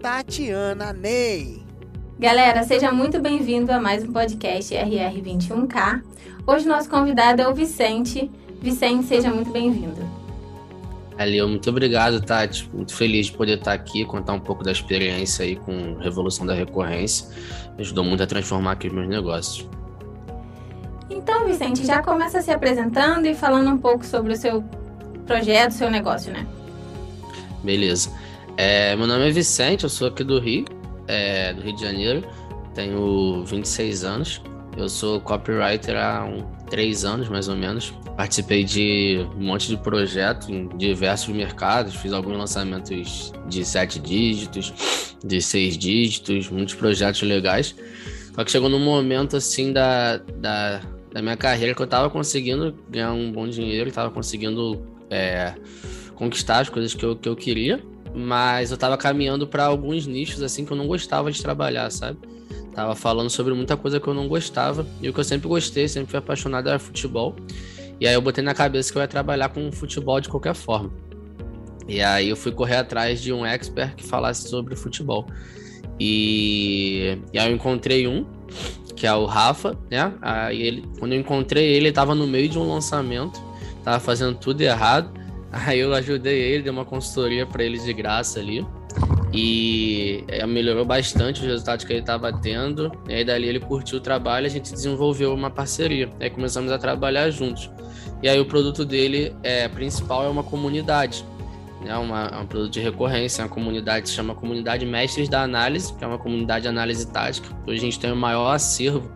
Tatiana Ney. Galera, seja muito bem-vindo a mais um podcast RR21K. Hoje nosso convidado é o Vicente. Vicente, seja muito bem-vindo. Valeu, muito obrigado, Tati. Muito feliz de poder estar aqui, contar um pouco da experiência aí com Revolução da Recorrência. Me ajudou muito a transformar aqui os meus negócios. Então, Vicente, já começa se apresentando e falando um pouco sobre o seu projeto, seu negócio, né? Beleza. É, meu nome é Vicente, eu sou aqui do Rio, é, do Rio de Janeiro, tenho 26 anos. Eu sou copywriter há um, três anos, mais ou menos. Participei de um monte de projetos em diversos mercados, fiz alguns lançamentos de sete dígitos, de seis dígitos, muitos projetos legais. Só que chegou num momento assim da, da, da minha carreira que eu estava conseguindo ganhar um bom dinheiro, estava conseguindo é, conquistar as coisas que eu, que eu queria mas eu tava caminhando para alguns nichos assim que eu não gostava de trabalhar, sabe? Tava falando sobre muita coisa que eu não gostava e o que eu sempre gostei, sempre fui apaixonado era futebol. E aí eu botei na cabeça que eu ia trabalhar com futebol de qualquer forma. E aí eu fui correr atrás de um expert que falasse sobre futebol. E, e aí eu encontrei um, que é o Rafa, né? Aí ele, quando eu encontrei ele, ele tava no meio de um lançamento, tava fazendo tudo errado. Aí eu ajudei ele, dei uma consultoria para ele de graça ali. E é, melhorou bastante os resultados que ele estava tendo. E aí dali ele curtiu o trabalho, a gente desenvolveu uma parceria. Aí começamos a trabalhar juntos. E aí o produto dele é principal é uma comunidade, né? Uma, é um produto de recorrência, uma comunidade se chama Comunidade Mestres da Análise, que é uma comunidade de análise tática. Hoje a gente tem o maior acervo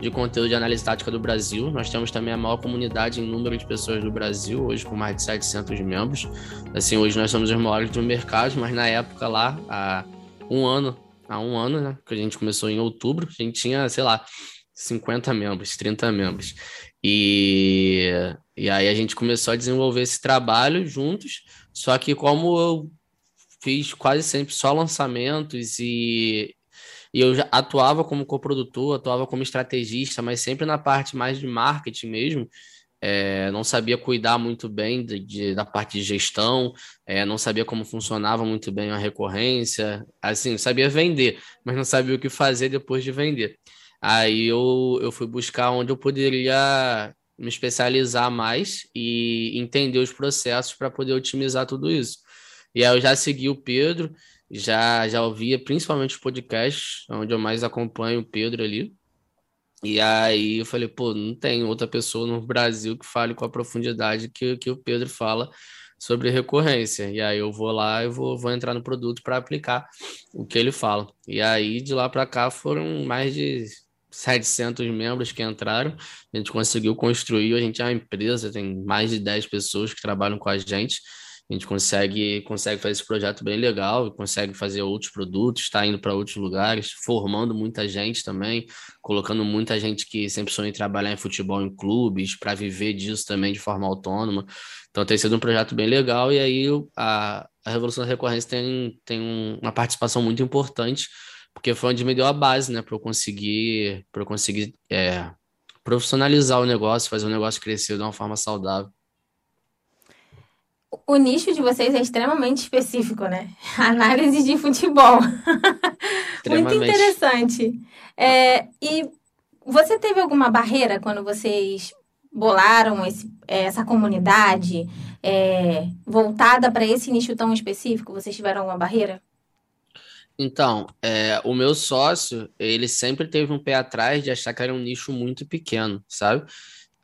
de conteúdo de análise tática do Brasil. Nós temos também a maior comunidade em número de pessoas do Brasil, hoje com mais de 700 membros. Assim, hoje nós somos os maiores do mercado, mas na época lá, há um ano, há um ano, né, que a gente começou em outubro, a gente tinha, sei lá, 50 membros, 30 membros. E, e aí a gente começou a desenvolver esse trabalho juntos, só que como eu fiz quase sempre só lançamentos e e eu já atuava como coprodutor, atuava como estrategista, mas sempre na parte mais de marketing mesmo. É, não sabia cuidar muito bem de, de, da parte de gestão, é, não sabia como funcionava muito bem a recorrência, assim, sabia vender, mas não sabia o que fazer depois de vender. Aí eu, eu fui buscar onde eu poderia me especializar mais e entender os processos para poder otimizar tudo isso. E aí eu já segui o Pedro, já já ouvia principalmente os podcasts, onde eu mais acompanho o Pedro ali. E aí eu falei, pô, não tem outra pessoa no Brasil que fale com a profundidade que, que o Pedro fala sobre recorrência. E aí eu vou lá e vou, vou entrar no produto para aplicar o que ele fala. E aí de lá para cá foram mais de 700 membros que entraram. A gente conseguiu construir, a gente é uma empresa, tem mais de 10 pessoas que trabalham com a gente a gente consegue, consegue fazer esse projeto bem legal, consegue fazer outros produtos, está indo para outros lugares, formando muita gente também, colocando muita gente que sempre sonha em trabalhar em futebol em clubes, para viver disso também de forma autônoma. Então tem sido um projeto bem legal, e aí a, a Revolução da Recorrência tem, tem uma participação muito importante, porque foi onde me deu a base, né, para eu conseguir, eu conseguir é, profissionalizar o negócio, fazer o negócio crescer de uma forma saudável o nicho de vocês é extremamente específico, né? Análise de futebol. Muito interessante. É, e você teve alguma barreira quando vocês bolaram esse, essa comunidade é, voltada para esse nicho tão específico? Vocês tiveram alguma barreira? Então, é, o meu sócio, ele sempre teve um pé atrás de achar que era um nicho muito pequeno, sabe?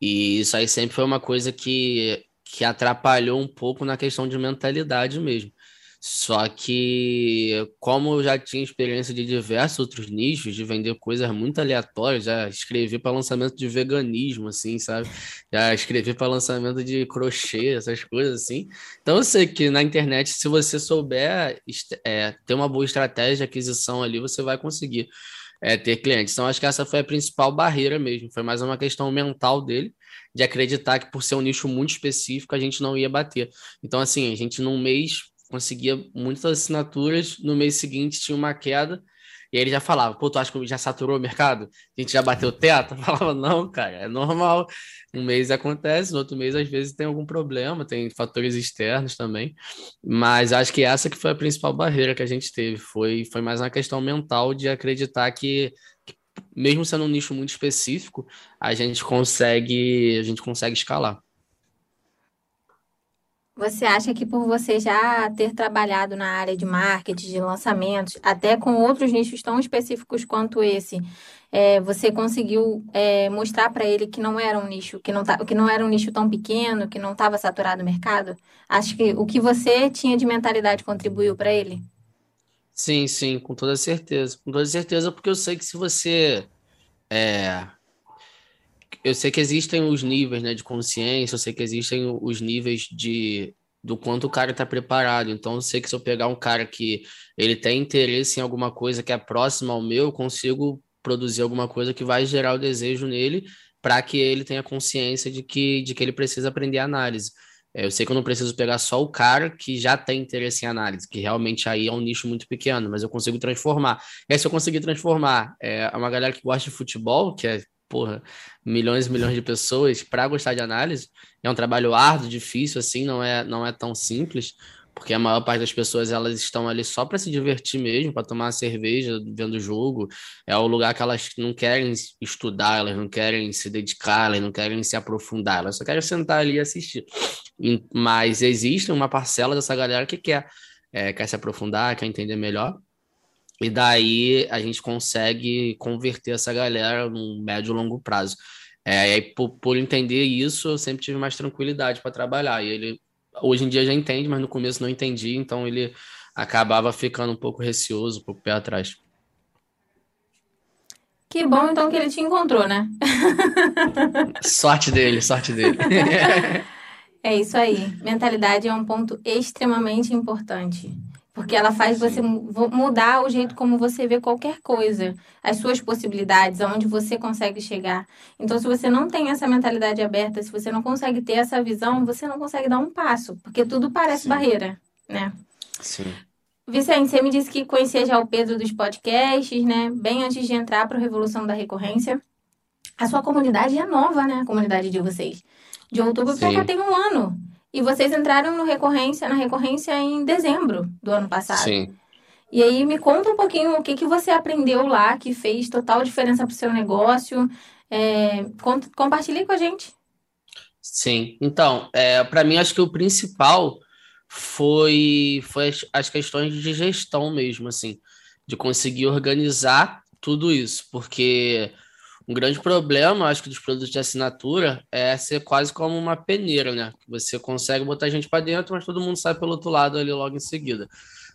E isso aí sempre foi uma coisa que que atrapalhou um pouco na questão de mentalidade mesmo. Só que, como eu já tinha experiência de diversos outros nichos, de vender coisas muito aleatórias, já escrevi para lançamento de veganismo, assim, sabe? Já escrevi para lançamento de crochê, essas coisas assim. Então, eu sei que na internet, se você souber é, ter uma boa estratégia de aquisição ali, você vai conseguir é, ter clientes. Então, acho que essa foi a principal barreira mesmo. Foi mais uma questão mental dele, de acreditar que por ser um nicho muito específico, a gente não ia bater. Então, assim, a gente num mês conseguia muitas assinaturas, no mês seguinte tinha uma queda, e aí ele já falava, pô, tu acha que já saturou o mercado? A gente já bateu o teto? Eu falava, não, cara, é normal. Um mês acontece, no outro mês às vezes tem algum problema, tem fatores externos também. Mas acho que essa que foi a principal barreira que a gente teve, foi, foi mais uma questão mental de acreditar que, que mesmo sendo um nicho muito específico, a gente consegue, a gente consegue escalar. Você acha que por você já ter trabalhado na área de marketing, de lançamentos, até com outros nichos tão específicos quanto esse, é, você conseguiu é, mostrar para ele que não era um nicho, que não, tá, que não era um nicho tão pequeno, que não estava saturado o mercado? Acho que o que você tinha de mentalidade contribuiu para ele? Sim, sim, com toda certeza. Com toda certeza, porque eu sei que se você é, eu sei que existem os níveis né, de consciência, eu sei que existem os níveis de do quanto o cara está preparado. Então, eu sei que se eu pegar um cara que ele tem interesse em alguma coisa que é próxima ao meu, eu consigo produzir alguma coisa que vai gerar o desejo nele para que ele tenha consciência de que, de que ele precisa aprender análise. É, eu sei que eu não preciso pegar só o cara que já tem interesse em análise, que realmente aí é um nicho muito pequeno, mas eu consigo transformar. E aí, se eu conseguir transformar é, uma galera que gosta de futebol, que é porra, milhões e milhões de pessoas para gostar de análise. É um trabalho árduo, difícil, assim, não é, não é tão simples, porque a maior parte das pessoas elas estão ali só para se divertir mesmo, para tomar cerveja, vendo o jogo. É o lugar que elas não querem estudar, elas não querem se dedicar, elas não querem se aprofundar, elas só querem sentar ali e assistir. Mas existe uma parcela dessa galera que quer, é, quer se aprofundar, quer entender melhor. E daí a gente consegue converter essa galera num médio e longo prazo. É, e aí, por, por entender isso, eu sempre tive mais tranquilidade para trabalhar. E ele, hoje em dia, já entende, mas no começo não entendia, então ele acabava ficando um pouco receoso, um pouco pé atrás. Que bom, então, que ele te encontrou, né? sorte dele, sorte dele. é isso aí. Mentalidade é um ponto extremamente importante. Porque ela faz você mudar o jeito como você vê qualquer coisa, as suas possibilidades, aonde você consegue chegar. Então, se você não tem essa mentalidade aberta, se você não consegue ter essa visão, você não consegue dar um passo, porque tudo parece Sim. barreira, né? Sim. Vicente, você me disse que conhecia já o Pedro dos podcasts, né? Bem antes de entrar para a Revolução da Recorrência. A sua comunidade é nova, né? A comunidade de vocês. De outubro para cá tem um ano. E vocês entraram no recorrência, na recorrência em dezembro do ano passado. Sim. E aí me conta um pouquinho o que, que você aprendeu lá que fez total diferença para o seu negócio. É, compartilhe com a gente. Sim, então, é, para mim acho que o principal foi, foi as, as questões de gestão mesmo, assim, de conseguir organizar tudo isso, porque um grande problema, acho que, dos produtos de assinatura é ser quase como uma peneira, né? Você consegue botar gente para dentro, mas todo mundo sai pelo outro lado ali logo em seguida.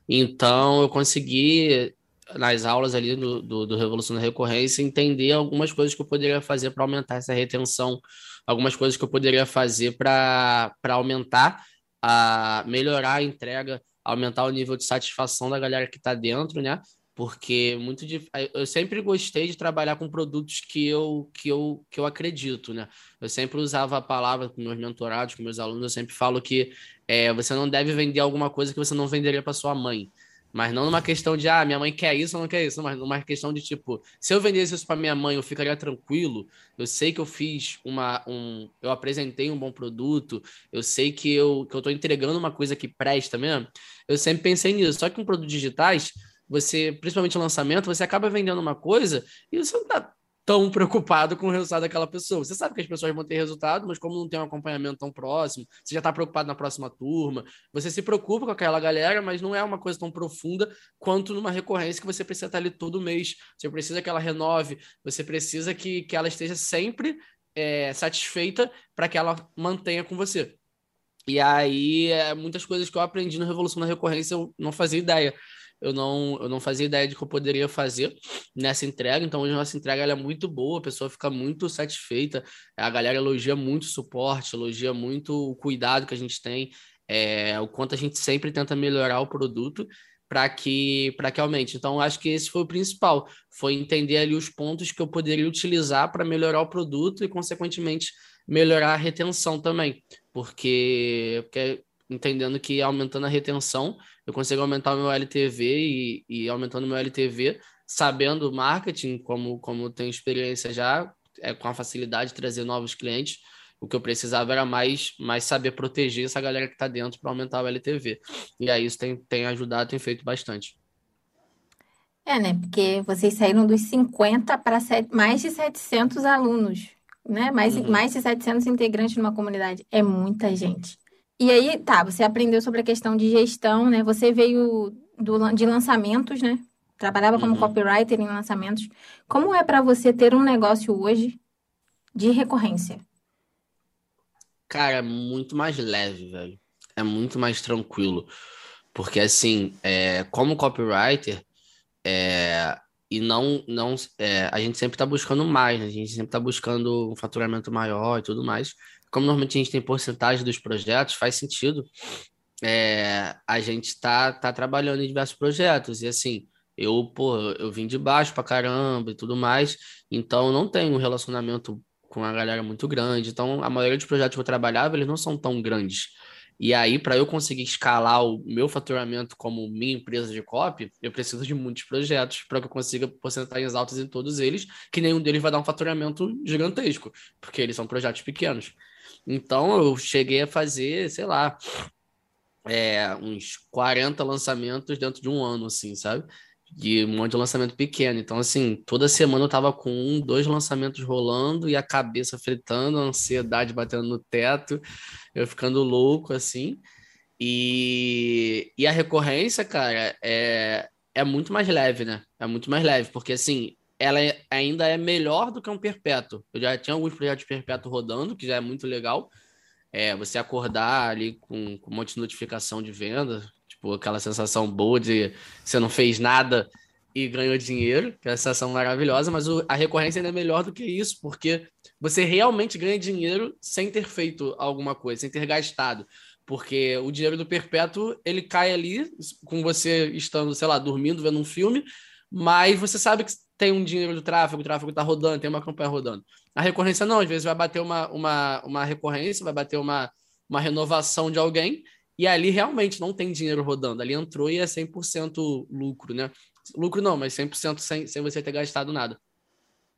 Então, eu consegui, nas aulas ali do, do, do Revolução da Recorrência, entender algumas coisas que eu poderia fazer para aumentar essa retenção, algumas coisas que eu poderia fazer para aumentar, a melhorar a entrega, aumentar o nível de satisfação da galera que está dentro, né? Porque muito eu sempre gostei de trabalhar com produtos que eu que eu que eu acredito, né? Eu sempre usava a palavra com meus mentorados, com meus alunos, eu sempre falo que é, você não deve vender alguma coisa que você não venderia para sua mãe. Mas não numa questão de, ah, minha mãe quer isso ou não quer isso, mas numa questão de tipo, se eu vendesse isso para minha mãe, eu ficaria tranquilo. Eu sei que eu fiz uma. Um, eu apresentei um bom produto, eu sei que eu, que eu tô entregando uma coisa que presta mesmo. Eu sempre pensei nisso. Só que com produtos digitais, você, principalmente lançamento, você acaba vendendo uma coisa e você não está tão preocupado com o resultado daquela pessoa. Você sabe que as pessoas vão ter resultado, mas como não tem um acompanhamento tão próximo, você já está preocupado na próxima turma, você se preocupa com aquela galera, mas não é uma coisa tão profunda quanto numa recorrência que você precisa estar ali todo mês. Você precisa que ela renove, você precisa que, que ela esteja sempre é, satisfeita para que ela mantenha com você. E aí, é, muitas coisas que eu aprendi no Revolução da Recorrência eu não fazia ideia. Eu não, eu não fazia ideia de que eu poderia fazer nessa entrega. Então, hoje a nossa entrega é muito boa, a pessoa fica muito satisfeita. A galera elogia muito o suporte, elogia muito o cuidado que a gente tem, é, o quanto a gente sempre tenta melhorar o produto para que que aumente. Então acho que esse foi o principal, foi entender ali os pontos que eu poderia utilizar para melhorar o produto e consequentemente melhorar a retenção também, porque, porque entendendo que aumentando a retenção eu consigo aumentar o meu LTV e, e aumentando o meu LTV, sabendo marketing, como como tenho experiência já é, com a facilidade de trazer novos clientes o que eu precisava era mais, mais saber proteger essa galera que está dentro para aumentar o LTV. E aí isso tem, tem ajudado, tem feito bastante. É, né? Porque vocês saíram dos 50 para mais de 700 alunos, né? Mais, uhum. mais de 700 integrantes numa comunidade. É muita gente. E aí, tá, você aprendeu sobre a questão de gestão, né? Você veio do, de lançamentos, né? Trabalhava como uhum. copywriter em lançamentos. Como é para você ter um negócio hoje de recorrência? Cara, é muito mais leve, velho. É muito mais tranquilo. Porque, assim, é, como copywriter, é, e não, não é, a gente sempre está buscando mais, né? A gente sempre está buscando um faturamento maior e tudo mais. Como normalmente a gente tem porcentagem dos projetos, faz sentido. É, a gente está tá trabalhando em diversos projetos. E, assim, eu, pô, eu vim de baixo pra caramba e tudo mais. Então, não tenho um relacionamento com a galera muito grande. Então, a maioria dos projetos que eu trabalhava, eles não são tão grandes. E aí, para eu conseguir escalar o meu faturamento como minha empresa de copy, eu preciso de muitos projetos para que eu consiga porcentagens altas em todos eles, que nenhum deles vai dar um faturamento gigantesco, porque eles são projetos pequenos. Então, eu cheguei a fazer, sei lá, é, uns 40 lançamentos dentro de um ano, assim, sabe? De um monte de lançamento pequeno. Então, assim, toda semana eu tava com um, dois lançamentos rolando e a cabeça fritando, a ansiedade batendo no teto, eu ficando louco, assim. E, e a recorrência, cara, é, é muito mais leve, né? É muito mais leve, porque, assim, ela é, ainda é melhor do que um perpétuo. Eu já tinha alguns projetos perpétuo rodando, que já é muito legal. É, você acordar ali com, com um monte de notificação de venda, Tipo, aquela sensação boa de você não fez nada e ganhou dinheiro, que é uma sensação maravilhosa, mas o, a recorrência ainda é melhor do que isso, porque você realmente ganha dinheiro sem ter feito alguma coisa, sem ter gastado. Porque o dinheiro do perpétuo, ele cai ali, com você estando, sei lá, dormindo, vendo um filme, mas você sabe que tem um dinheiro do tráfego, o tráfego está rodando, tem uma campanha rodando. A recorrência não, às vezes vai bater uma, uma, uma recorrência, vai bater uma, uma renovação de alguém, e ali realmente não tem dinheiro rodando. Ali entrou e é 100% lucro, né? Lucro não, mas 100% sem, sem você ter gastado nada.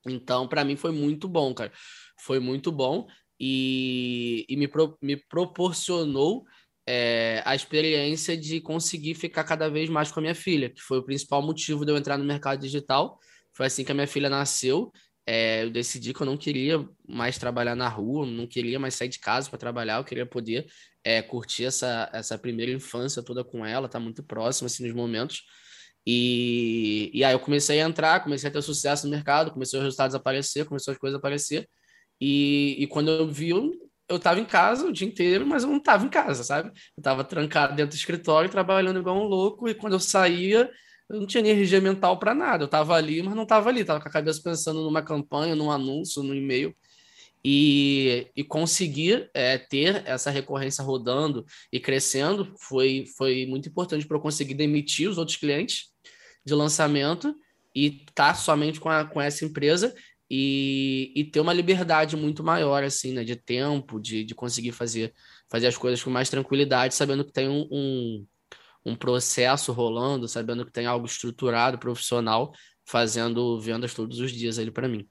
Então, para mim foi muito bom, cara. Foi muito bom e, e me, pro, me proporcionou é, a experiência de conseguir ficar cada vez mais com a minha filha, que foi o principal motivo de eu entrar no mercado digital. Foi assim que a minha filha nasceu. É, eu decidi que eu não queria mais trabalhar na rua, não queria mais sair de casa para trabalhar, eu queria poder é, curtir essa, essa primeira infância toda com ela, tá muito próximo assim nos momentos. E, e aí eu comecei a entrar, comecei a ter sucesso no mercado, começou os resultados a aparecer, começou as coisas a aparecer. E, e quando eu vi, eu, eu tava em casa o dia inteiro, mas eu não tava em casa, sabe? Eu tava trancado dentro do escritório, trabalhando igual um louco, e quando eu saía, eu não tinha energia mental para nada. Eu tava ali, mas não tava ali, tava com a cabeça pensando numa campanha, num anúncio, no e-mail. E, e conseguir é, ter essa recorrência rodando e crescendo. Foi, foi muito importante para eu conseguir demitir os outros clientes de lançamento e estar tá somente com, a, com essa empresa e, e ter uma liberdade muito maior, assim, né, de tempo, de, de conseguir fazer, fazer as coisas com mais tranquilidade, sabendo que tem um, um, um processo rolando, sabendo que tem algo estruturado, profissional, fazendo vendas todos os dias ali para mim.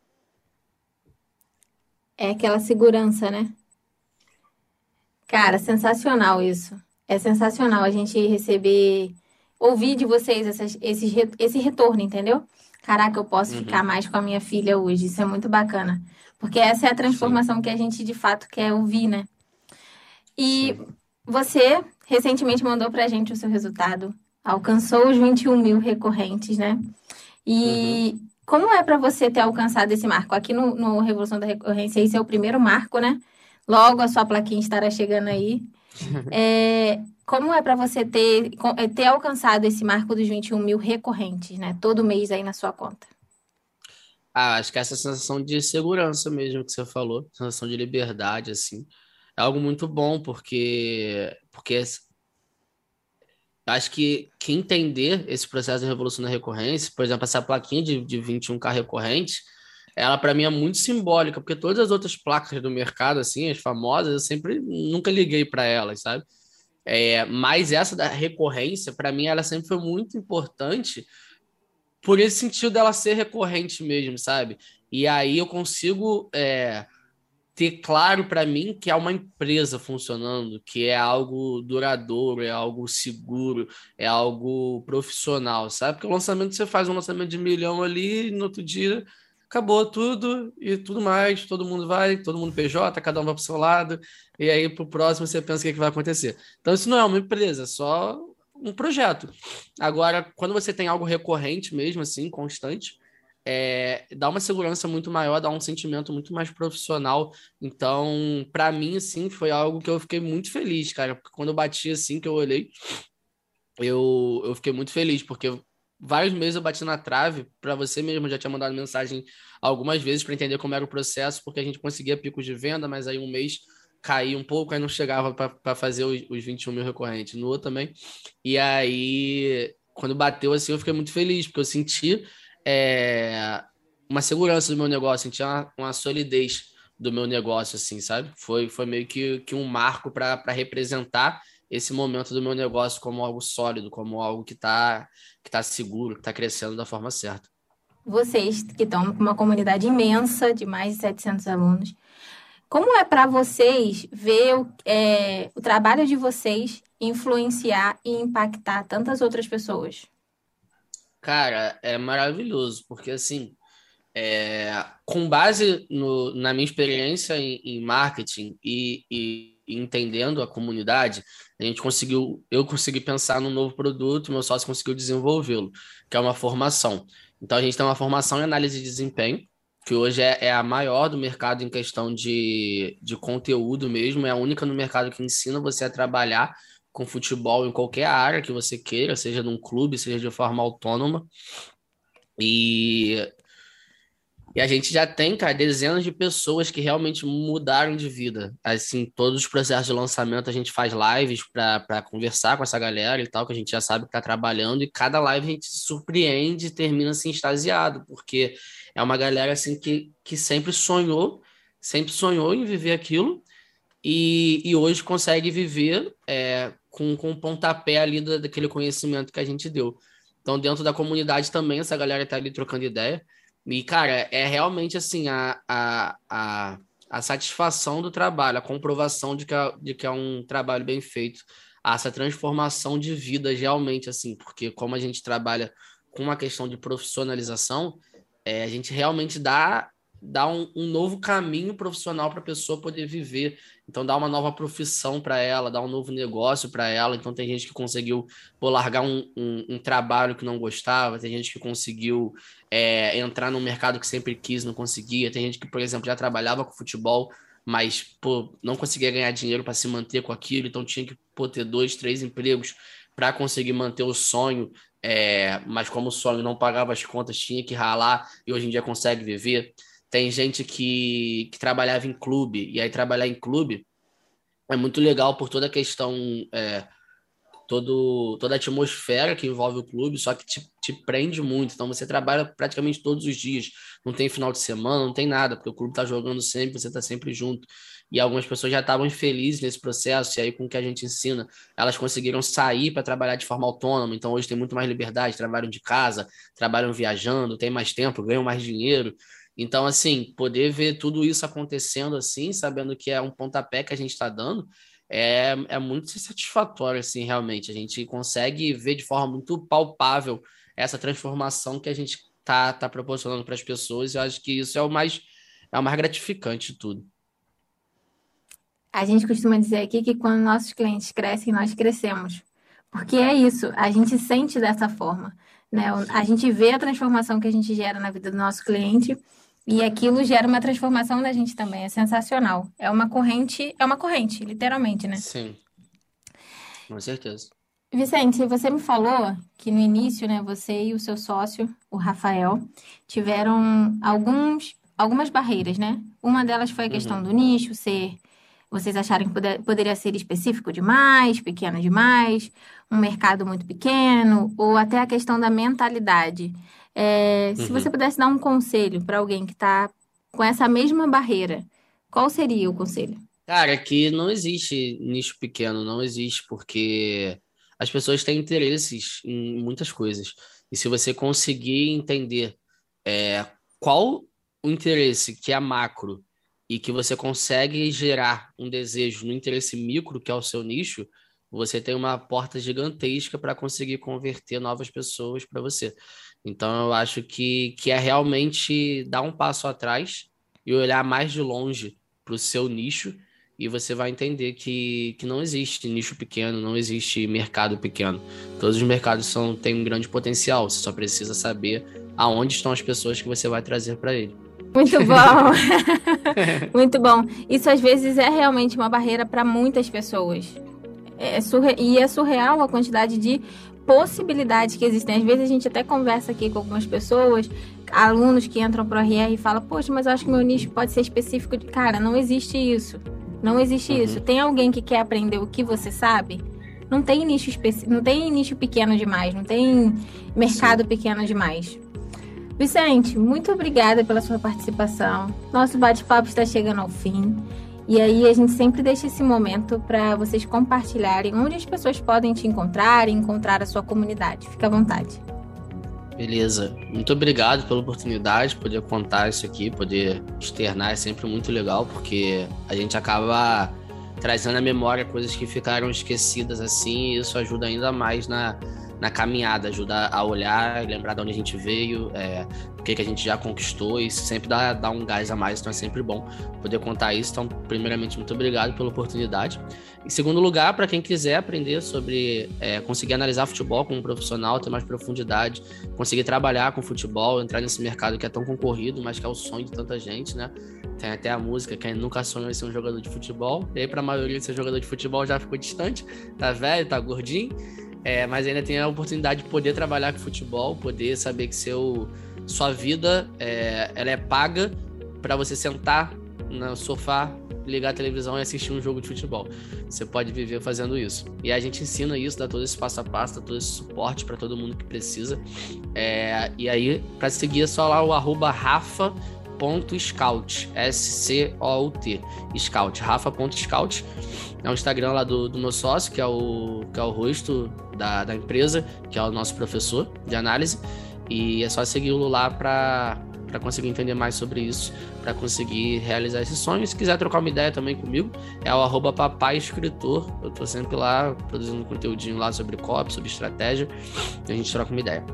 É aquela segurança, né? Cara, sensacional isso. É sensacional a gente receber, ouvir de vocês essas, esse, esse retorno, entendeu? Caraca, eu posso uhum. ficar mais com a minha filha hoje. Isso é muito bacana. Porque essa é a transformação Sim. que a gente de fato quer ouvir, né? E Sim. você recentemente mandou pra gente o seu resultado. Alcançou os 21 mil recorrentes, né? E uhum. Como é para você ter alcançado esse marco? Aqui no, no, Revolução da Recorrência, esse é o primeiro marco, né? Logo a sua plaquinha estará chegando aí. É, como é para você ter, é, ter alcançado esse marco dos 21 mil recorrentes, né? Todo mês aí na sua conta? Ah, acho que essa sensação de segurança mesmo que você falou, sensação de liberdade, assim, é algo muito bom, porque, porque acho que, que entender esse processo de revolução da recorrência, por exemplo, essa plaquinha de, de 21K recorrente, ela para mim é muito simbólica, porque todas as outras placas do mercado, assim, as famosas, eu sempre nunca liguei para elas, sabe? É, mas essa da recorrência, para mim, ela sempre foi muito importante por esse sentido dela ser recorrente mesmo, sabe? E aí eu consigo é, ter claro para mim que é uma empresa funcionando, que é algo duradouro, é algo seguro, é algo profissional, sabe? Porque o lançamento você faz um lançamento de milhão ali e no outro dia acabou tudo e tudo mais, todo mundo vai, todo mundo PJ, cada um vai para o seu lado, e aí para o próximo você pensa o que, é que vai acontecer. Então isso não é uma empresa, é só um projeto. Agora, quando você tem algo recorrente mesmo, assim, constante, é, dá uma segurança muito maior, dá um sentimento muito mais profissional. Então, para mim, assim, foi algo que eu fiquei muito feliz, cara. Porque quando eu bati assim, que eu olhei, eu, eu fiquei muito feliz, porque vários meses eu bati na trave, para você mesmo, já tinha mandado mensagem algumas vezes para entender como era o processo, porque a gente conseguia picos de venda, mas aí um mês caía um pouco, aí não chegava para fazer os, os 21 mil recorrentes. No outro também. E aí, quando bateu assim, eu fiquei muito feliz, porque eu senti é, uma segurança do meu negócio, senti uma, uma solidez do meu negócio, assim, sabe? Foi, foi meio que, que um marco para representar esse momento do meu negócio como algo sólido, como algo que está que tá seguro, que está crescendo da forma certa. Vocês que estão com uma comunidade imensa de mais de 700 alunos, como é para vocês ver o, é, o trabalho de vocês influenciar e impactar tantas outras pessoas? Cara, é maravilhoso, porque assim, é, com base no, na minha experiência em, em marketing e, e, entendendo a comunidade, a gente conseguiu, eu consegui pensar num novo produto, meu sócio conseguiu desenvolvê-lo, que é uma formação. Então a gente tem uma formação em análise de desempenho, que hoje é, é, a maior do mercado em questão de, de conteúdo mesmo, é a única no mercado que ensina você a trabalhar com futebol em qualquer área que você queira, seja num clube, seja de forma autônoma. E, e a gente já tem, cara, dezenas de pessoas que realmente mudaram de vida. Assim, todos os processos de lançamento a gente faz lives para conversar com essa galera e tal, que a gente já sabe que está trabalhando, e cada live a gente se surpreende e termina assim extasiado, porque é uma galera assim que, que sempre sonhou, sempre sonhou em viver aquilo, e, e hoje consegue viver é, com, com o pontapé ali da, daquele conhecimento que a gente deu. Então, dentro da comunidade também, essa galera tá ali trocando ideia. E, cara, é realmente assim a, a, a, a satisfação do trabalho, a comprovação de que, é, de que é um trabalho bem feito, essa transformação de vida realmente, assim, porque como a gente trabalha com uma questão de profissionalização, é, a gente realmente dá dar um, um novo caminho profissional para a pessoa poder viver. Então, dá uma nova profissão para ela, dá um novo negócio para ela. Então, tem gente que conseguiu pô, largar um, um, um, trabalho que não gostava, tem gente que conseguiu é, entrar no mercado que sempre quis, não conseguia. Tem gente que, por exemplo, já trabalhava com futebol, mas pô, não conseguia ganhar dinheiro para se manter com aquilo, então tinha que pô, ter dois, três empregos para conseguir manter o sonho. É, mas como o sonho não pagava as contas, tinha que ralar e hoje em dia consegue viver. Tem gente que, que trabalhava em clube, e aí trabalhar em clube é muito legal por toda a questão, é, todo, toda a atmosfera que envolve o clube, só que te, te prende muito. Então você trabalha praticamente todos os dias, não tem final de semana, não tem nada, porque o clube está jogando sempre, você está sempre junto. E algumas pessoas já estavam infelizes nesse processo, e aí com o que a gente ensina, elas conseguiram sair para trabalhar de forma autônoma, então hoje tem muito mais liberdade, trabalham de casa, trabalham viajando, tem mais tempo, ganham mais dinheiro. Então, assim, poder ver tudo isso acontecendo assim, sabendo que é um pontapé que a gente está dando, é, é muito satisfatório, assim, realmente. A gente consegue ver de forma muito palpável essa transformação que a gente tá, tá proporcionando para as pessoas. Eu acho que isso é o mais, é o mais gratificante de tudo. A gente costuma dizer aqui que quando nossos clientes crescem, nós crescemos. Porque é isso, a gente sente dessa forma. Né? A gente vê a transformação que a gente gera na vida do nosso cliente E aquilo gera uma transformação na gente também, é sensacional. É uma corrente, é uma corrente, literalmente, né? Sim. Com certeza. Vicente, você me falou que no início, né, você e o seu sócio, o Rafael, tiveram alguns, algumas barreiras, né? Uma delas foi a questão uhum. do nicho ser, vocês acharem que poder, poderia ser específico demais, pequeno demais, um mercado muito pequeno, ou até a questão da mentalidade. É, uhum. Se você pudesse dar um conselho para alguém que está com essa mesma barreira, qual seria o conselho? Cara, que não existe nicho pequeno, não existe, porque as pessoas têm interesses em muitas coisas. E se você conseguir entender é, qual o interesse que é macro e que você consegue gerar um desejo no interesse micro, que é o seu nicho, você tem uma porta gigantesca para conseguir converter novas pessoas para você. Então, eu acho que, que é realmente dar um passo atrás e olhar mais de longe para o seu nicho e você vai entender que, que não existe nicho pequeno, não existe mercado pequeno. Todos os mercados são, têm um grande potencial, você só precisa saber aonde estão as pessoas que você vai trazer para ele. Muito bom! Muito bom. Isso às vezes é realmente uma barreira para muitas pessoas. É surre... E é surreal a quantidade de possibilidades que existem. Às vezes a gente até conversa aqui com algumas pessoas, alunos que entram para o RR e falam, poxa, mas eu acho que meu nicho pode ser específico de. Cara, não existe isso. Não existe uhum. isso. Tem alguém que quer aprender o que você sabe? Não tem nicho não tem nicho pequeno demais, não tem mercado Sim. pequeno demais. Vicente, muito obrigada pela sua participação. Nosso bate-papo está chegando ao fim. E aí a gente sempre deixa esse momento para vocês compartilharem onde as pessoas podem te encontrar e encontrar a sua comunidade. Fica à vontade. Beleza. Muito obrigado pela oportunidade, poder contar isso aqui, poder externar é sempre muito legal, porque a gente acaba trazendo à memória coisas que ficaram esquecidas assim, e isso ajuda ainda mais na, na caminhada, ajuda a olhar, lembrar de onde a gente veio, é, o que, que a gente já conquistou, e sempre dá, dá um gás a mais, então é sempre bom poder contar isso. Então, primeiramente, muito obrigado pela oportunidade. Em segundo lugar, para quem quiser aprender sobre é, conseguir analisar futebol como profissional, ter mais profundidade, conseguir trabalhar com futebol, entrar nesse mercado que é tão concorrido, mas que é o sonho de tanta gente, né? Tem até a música, quem nunca sonhou em ser um jogador de futebol, e aí para a maioria ser jogador de futebol já ficou distante, tá velho, tá gordinho, é, mas ainda tem a oportunidade de poder trabalhar com futebol, poder saber que seu, sua vida é, ela é paga para você sentar no sofá ligar a televisão e assistir um jogo de futebol. Você pode viver fazendo isso. E a gente ensina isso, dá todo esse passo a passo, dá todo esse suporte para todo mundo que precisa. É, e aí, para seguir, é só lá o arroba rafa.scout, S-C-O-U-T, scout, rafa.scout. É o Instagram lá do, do meu sócio, que é o, que é o rosto da, da empresa, que é o nosso professor de análise. E é só segui-lo lá para para conseguir entender mais sobre isso, para conseguir realizar esses sonhos. Se quiser trocar uma ideia também comigo, é o arroba papai escritor. Eu tô sempre lá produzindo conteúdinho lá sobre copy, sobre estratégia, e a gente troca uma ideia.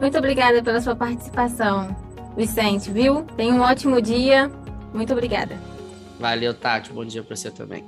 Muito obrigada pela sua participação, Vicente, viu? Tenha um ótimo dia. Muito obrigada. Valeu, Tati. Bom dia para você também.